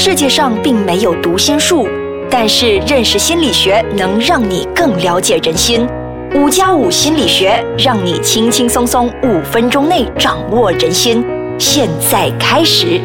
世界上并没有读心术，但是认识心理学能让你更了解人心。五加五心理学让你轻轻松松五分钟内掌握人心。现在开始，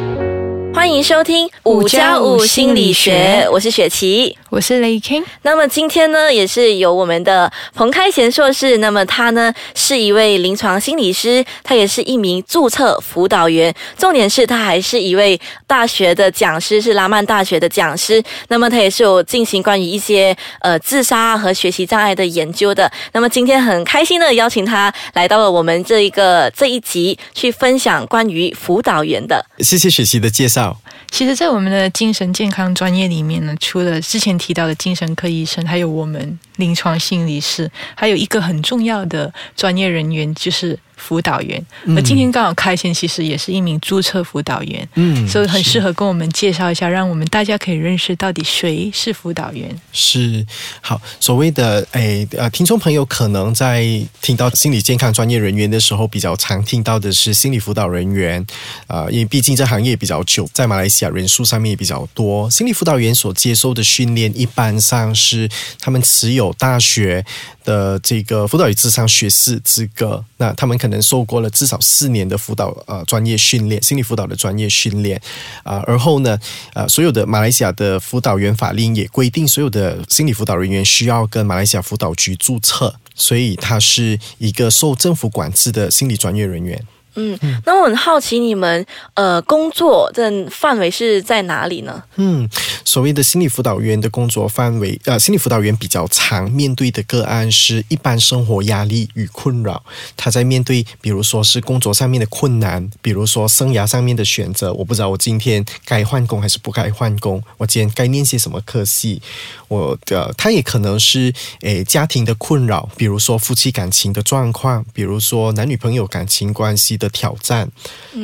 欢迎收听五加五心理学，我是雪琪。我是雷 king。那么今天呢，也是有我们的彭开贤硕士。那么他呢，是一位临床心理师，他也是一名注册辅导员。重点是他还是一位大学的讲师，是拉曼大学的讲师。那么他也是有进行关于一些呃自杀和学习障碍的研究的。那么今天很开心的邀请他来到了我们这一个这一集，去分享关于辅导员的。谢谢雪琪的介绍。其实，在我们的精神健康专业里面呢，除了之前提到的精神科医生，还有我们临床心理师，还有一个很重要的专业人员，就是。辅导员，而今天刚好开先其实也是一名注册辅导员，嗯，所以很适合跟我们介绍一下，让我们大家可以认识到底谁是辅导员。是好，所谓的诶呃，听众朋友可能在听到心理健康专业人员的时候，比较常听到的是心理辅导人员。啊，因为毕竟这行业比较久，在马来西亚人数上面也比较多。心理辅导员所接受的训练，一般上是他们持有大学的这个辅导与智商学士资格，那他们可能。受过了至少四年的辅导呃专业训练，心理辅导的专业训练啊，而后呢，呃，所有的马来西亚的辅导员法令也规定，所有的心理辅导人员需要跟马来西亚辅导局注册，所以他是一个受政府管制的心理专业人员。嗯，那我很好奇，你们呃工作的范围是在哪里呢？嗯，所谓的心理辅导员的工作范围，呃，心理辅导员比较常面对的个案是一般生活压力与困扰。他在面对，比如说是工作上面的困难，比如说生涯上面的选择，我不知道我今天该换工还是不该换工，我今天该念些什么科系。我的他也可能是诶家庭的困扰，比如说夫妻感情的状况，比如说男女朋友感情关系。的挑战，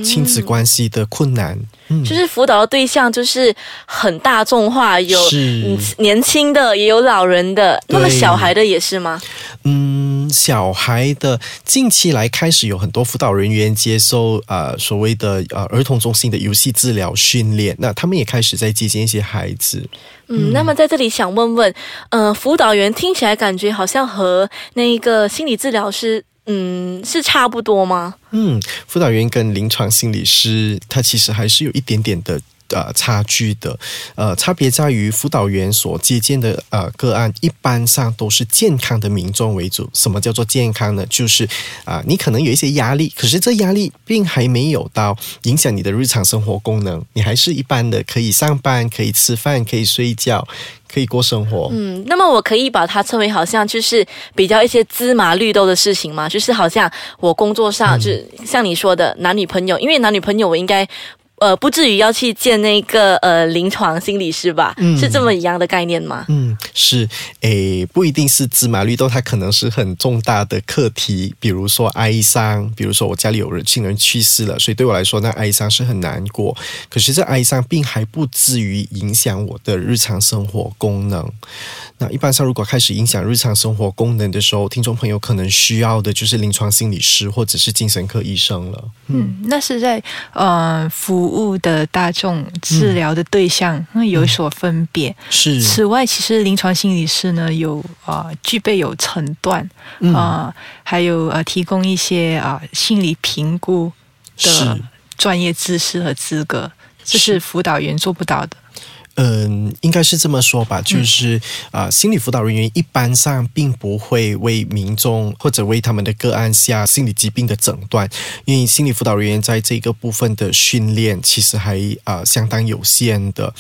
亲子关系的困难，就是辅导的对象就是很大众化，有年轻的，也有老人的，那么小孩的也是吗？嗯，小孩的近期来开始有很多辅导人员接受呃所谓的呃儿童中心的游戏治疗训练，那他们也开始在接见一些孩子。嗯，那么在这里想问问，呃，辅导员听起来感觉好像和那个心理治疗师。嗯，是差不多吗？嗯，辅导员跟临床心理师，他其实还是有一点点的呃差距的。呃，差别在于辅导员所接见的呃个案，一般上都是健康的民众为主。什么叫做健康呢？就是啊，你可能有一些压力，可是这压力并还没有到影响你的日常生活功能，你还是一般的可以上班、可以吃饭、可以睡觉。可以过生活。嗯，那么我可以把它称为好像就是比较一些芝麻绿豆的事情嘛，就是好像我工作上，就是像你说的男女朋友，因为男女朋友我应该。呃，不至于要去见那个呃临床心理师吧？是这么一样的概念吗？嗯，是，诶，不一定是芝麻绿豆，它可能是很重大的课题，比如说哀伤，比如说我家里有人亲人去世了，所以对我来说，那哀伤是很难过。可是这哀伤并还不至于影响我的日常生活功能。那一般上，如果开始影响日常生活功能的时候，听众朋友可能需要的就是临床心理师或者是精神科医生了。嗯，那是在呃服务的大众治疗的对象那有所分别。是。此外，其实临床心理师呢有啊具备有诊断啊，还有呃提供一些啊心理评估的专业知识和资格，这是辅导员做不到的。嗯，应该是这么说吧，就是啊，心理辅导人员一般上并不会为民众或者为他们的个案下心理疾病的诊断，因为心理辅导人员在这个部分的训练其实还啊相当有限的，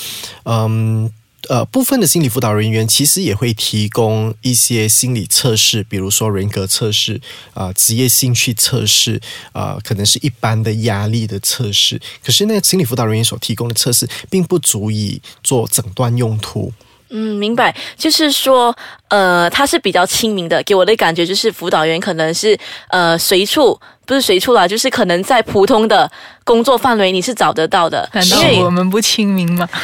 嗯。呃，部分的心理辅导人员其实也会提供一些心理测试，比如说人格测试啊、职业兴趣测试啊，可能是一般的压力的测试。可是那心理辅导人员所提供的测试，并不足以做诊断用途。嗯，明白，就是说，呃，他是比较亲民的，给我的感觉就是辅导员可能是呃随处不是随处啦，就是可能在普通的工作范围你是找得到的，难道我们不亲民吗？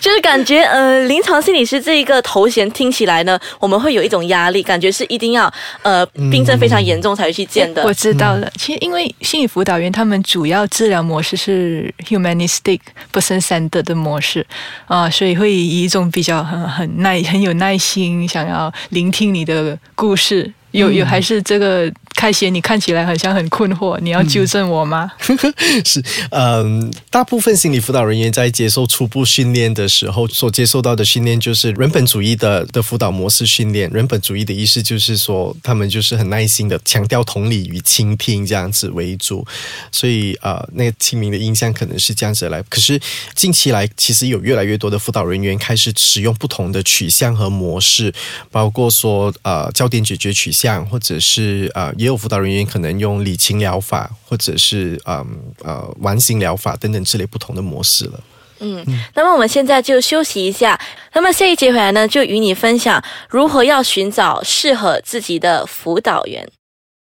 就是感觉呃临床心理师这一个头衔听起来呢，我们会有一种压力，感觉是一定要呃病症非常严重才会去见的。我知道了，其实因为心理辅导员他们主要治疗模式是 humanistic person centered 的模式啊、所以会以一种比较很很耐很有耐心，想要聆听你的故事。有有还是这个开贤，你看起来好像很困惑，你要纠正我吗？是，嗯，大部分心理辅导人员在接受初步训练的时候，所接受到的训练就是人本主义的的辅导模式训练。人本主义的意思就是说，他们就是很耐心的强调同理与倾听这样子为主，所以呃，那个清明的印象可能是这样子来。可是近期来，其实有越来越多的辅导人员开始使用不同的取向和模式，包括说呃焦点解决取向，或者是呃也有辅导人员可能用理情疗法，或者是嗯呃完形疗法等等之类不同的模式了。嗯那么我们现在就休息一下，那么下一节回来呢，就与你分享如何要寻找适合自己的辅导员。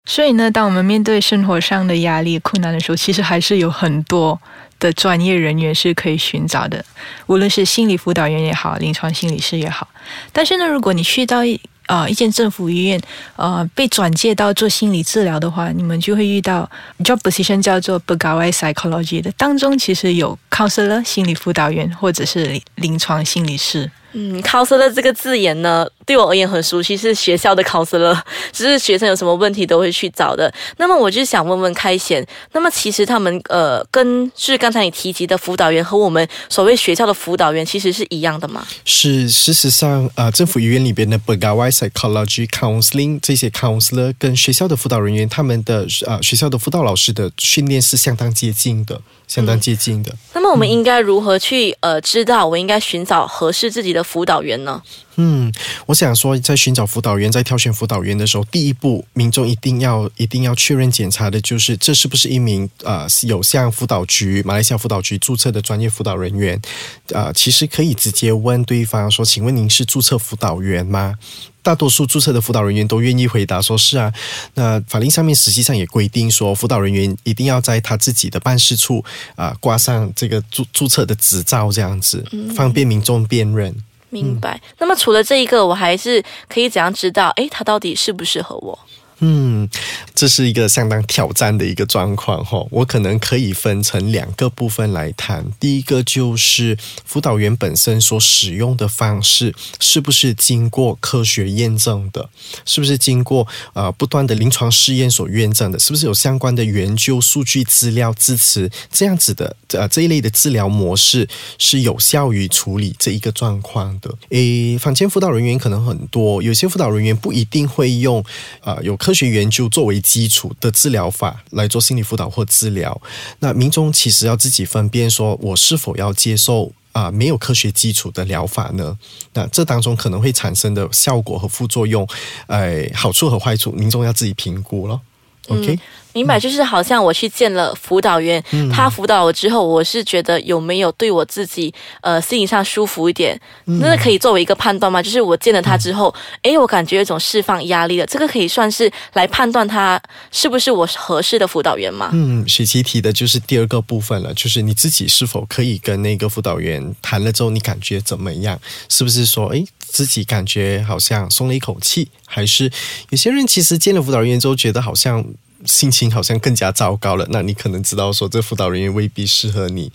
所以呢，当我们面对生活上的压力、困难的时候，其实还是有很多的专业人员是可以寻找的，无论是心理辅导员也好，临床心理师也好。但是呢，如果你去到一啊一间政府医院，呃被转介到做心理治疗的话，你们就会遇到 job position 叫做 pegawai psychology 的，当中其实有 counselor 心理辅导员或者是临床心理师。嗯，counselor 这个字眼呢，对我而言很熟悉，是学校的 counselor，只是学生有什么问题都会去找的。那么我就想问问开贤，那么其实他们呃，跟是刚才你提及的辅导员和我们所谓学校的辅导员其实是一样的吗？是，事实上，呃，政府医院里边的 Pegawai Psychology Counseling 这些 counselor 跟学校的辅导人员，他们的呃学校的辅导老师的训练是相当接近的，相当接近的。那么我们应该如何去呃知道我应该寻找合适自己的辅导员呢？嗯，我想说，在寻找辅导员、在挑选辅导员的时候，第一步，民众一定要一定要确认检查的就是，这是不是一名呃有向辅导局马来西亚辅导局注册的专业辅导人员？呃，其实可以直接问对方说：“请问您是注册辅导员吗？”大多数注册的辅导人员都愿意回答说是啊。那法令上面实际上也规定说，辅导人员一定要在他自己的办事处啊、挂上这个注注册的执照，这样子方便民众辨认。明白。那么除了这一个，我还是可以怎样知道？诶，他到底适不适合我？嗯，这是一个相当挑战的一个状况哈。我可能可以分成两个部分来谈。第一个就是辅导员本身所使用的方式是不是经过科学验证的，是不是经过呃不断的临床试验所验证的，是不是有相关的研究数据资料支持这样子的呃这一类的治疗模式是有效于处理这一个状况的。诶，坊间辅导人员可能很多，有些辅导人员不一定会用呃有科科学研究作为基础的治疗法来做心理辅导或治疗。那民众其实要自己分辨，说我是否要接受。啊、没有科学基础的疗法呢？那这当中可能会产生的效果和副作用，呃，好处和坏处，民众要自己评估咯。OK，、明白，就是好像我去见了辅导员，他辅导我之后，我是觉得有没有对我自己呃心理上舒服一点，那可以作为一个判断吗？就是我见了他之后，诶，我感觉有一种释放压力了，这个可以算是来判断他是不是我合适的辅导员吗？嗯，雪琪提的就是第二个部分了，就是你自己是否可以跟那个辅导员谈了之后，你感觉怎么样？是不是说，诶，自己感觉好像松了一口气？还是有些人其实见了辅导员之后，觉得好像心情好像更加糟糕了？那你可能知道说，这辅导人员未必适合你。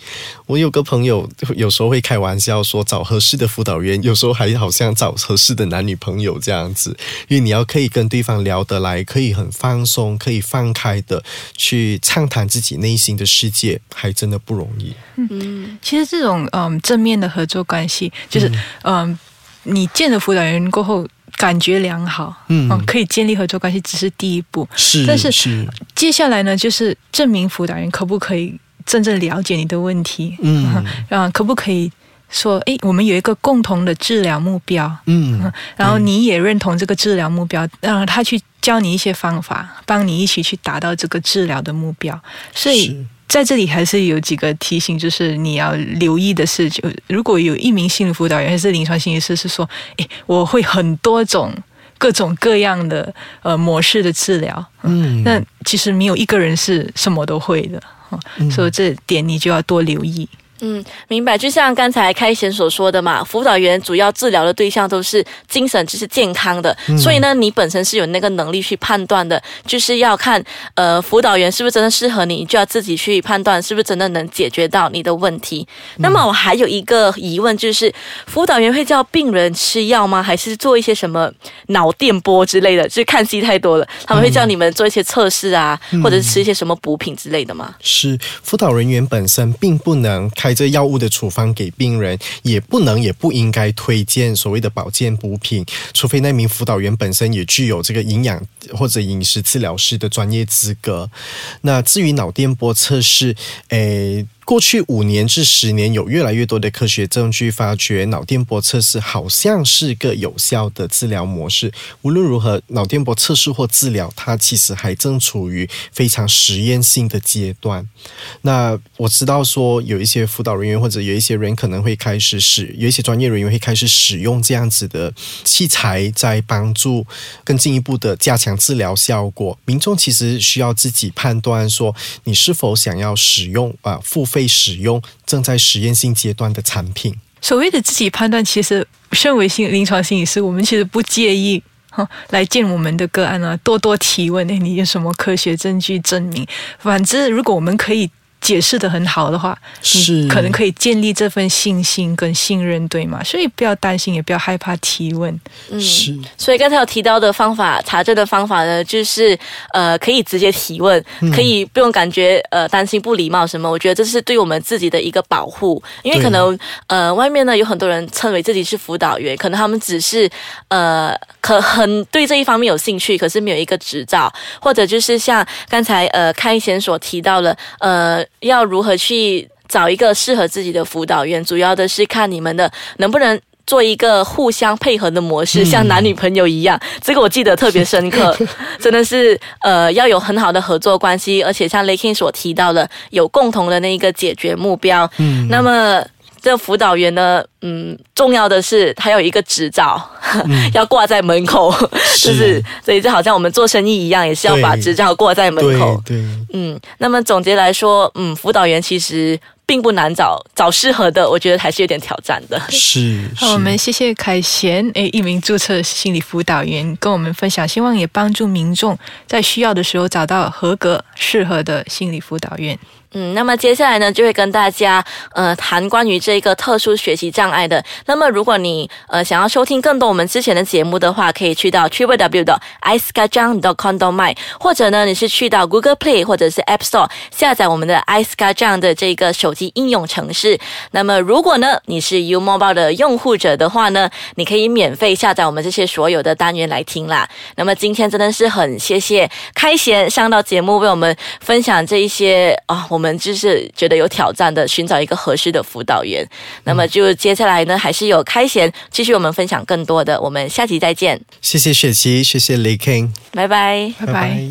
我有个朋友有时候会开玩笑说，找合适的辅导员，有时候还好像找合适的男女朋友这样子，因为你要可以跟对方聊得来，可以很放松，可以放开的去畅谈自己内心的世界，还真的不容易。嗯其实这种嗯正面的合作关系，就是嗯你见了辅导员过后感觉良好，嗯。可以建立合作关系，只是第一步。是，但是是，接下来呢，就是证明辅导员可不可以真正了解你的问题，嗯。啊，可不可以说，诶，我们有一个共同的治疗目标，嗯。然后你也认同这个治疗目标，让他去教你一些方法，帮你一起去达到这个治疗的目标。所以是在这里还是有几个提醒，就是你要留意的是，就如果有一名心理辅导员还是临床心理师是说，诶，我会很多种各种各样的呃模式的治疗，嗯，那其实没有一个人是什么都会的，嗯。所以这点你就要多留意。嗯，明白。就像刚才开贤所说的嘛，辅导员主要治疗的对象都是精神就是健康的，所以呢，你本身是有那个能力去判断的，就是要看呃辅导员是不是真的适合你，你就要自己去判断是不是真的能解决到你的问题。那么我还有一个疑问，就是辅导员会叫病人吃药吗？还是做一些什么脑电波之类的？就是看戏太多了，他们会叫你们做一些测试啊，或者是吃一些什么补品之类的吗？是辅导人员本身并不能开这药物的处方给病人，也不能也不应该推荐所谓的保健补品，除非那名辅导员本身也具有这个营养或者饮食治疗师的专业资格。那至于脑电波测试，诶。过去五年至十年，有越来越多的科学证据发觉，脑电波测试好像是个有效的治疗模式。无论如何，脑电波测试或治疗，它其实还正处于非常实验性的阶段。那我知道说，有一些辅导人员或者有一些人可能会开始使，有一些专业人员会开始使用这样子的器材，在帮助更进一步的加强治疗效果。民众其实需要自己判断说，你是否想要使用啊付费使用正在实验性阶段的产品。所谓的自己判断，其实身为心临床心理师，我们其实不介意哈来见我们的个案啊，多多提问。哎，你有什么科学证据证明？反之，如果我们可以解释的很好的话，是你可能可以建立这份信心跟信任，对吗？所以不要担心，也不要害怕提问。嗯，是所以刚才有提到的方法，查证的方法呢，就是呃，可以直接提问，可以不用感觉呃担心不礼貌什么。我觉得这是对我们自己的一个保护，因为可能呃外面呢有很多人称为自己是辅导员，可能他们只是呃可很对这一方面有兴趣，可是没有一个执照，或者就是像刚才呃开贤所提到了呃要如何去找一个适合自己的辅导员，主要的是看你们的能不能。做一个互相配合的模式，像男女朋友一样，这个我记得特别深刻，真的是呃要有很好的合作关系，而且像 l a k i n 所提到的，有共同的那一个解决目标。嗯那么这辅导员呢，嗯，重要的是他有一个执照，要挂在门口，就是所以就好像我们做生意一样，也是要把对执照挂在门口对。对，嗯，那么总结来说，嗯，辅导员其实并不难找，找适合的，我觉得还是有点挑战的。是。好，我是们谢谢凯贤，诶，一名注册心理辅导员跟我们分享，希望也帮助民众在需要的时候找到合格适合的心理辅导员。嗯，那么接下来呢，就会跟大家呃谈关于这个特殊学习障碍的。那么如果你呃想要收听更多我们之前的节目的话，可以去到 triple w 的 i s k a j a n g com my，或者呢你是去到 Google Play 或者是 App Store 下载我们的 i s k a j a n g 的这个手机应用程式。那么如果呢你是 U Mobile 的用户者的话呢，你可以免费下载我们这些所有的单元来听啦。那么今天真的是很谢谢开贤上到节目为我们分享这一些啊、我们就是觉得有挑战的，寻找一个合适的辅导员。那么就接下来呢，还是有开贤继续我们分享更多的，我们下期再见，谢谢雪琪，谢谢雷 King，拜拜。拜拜。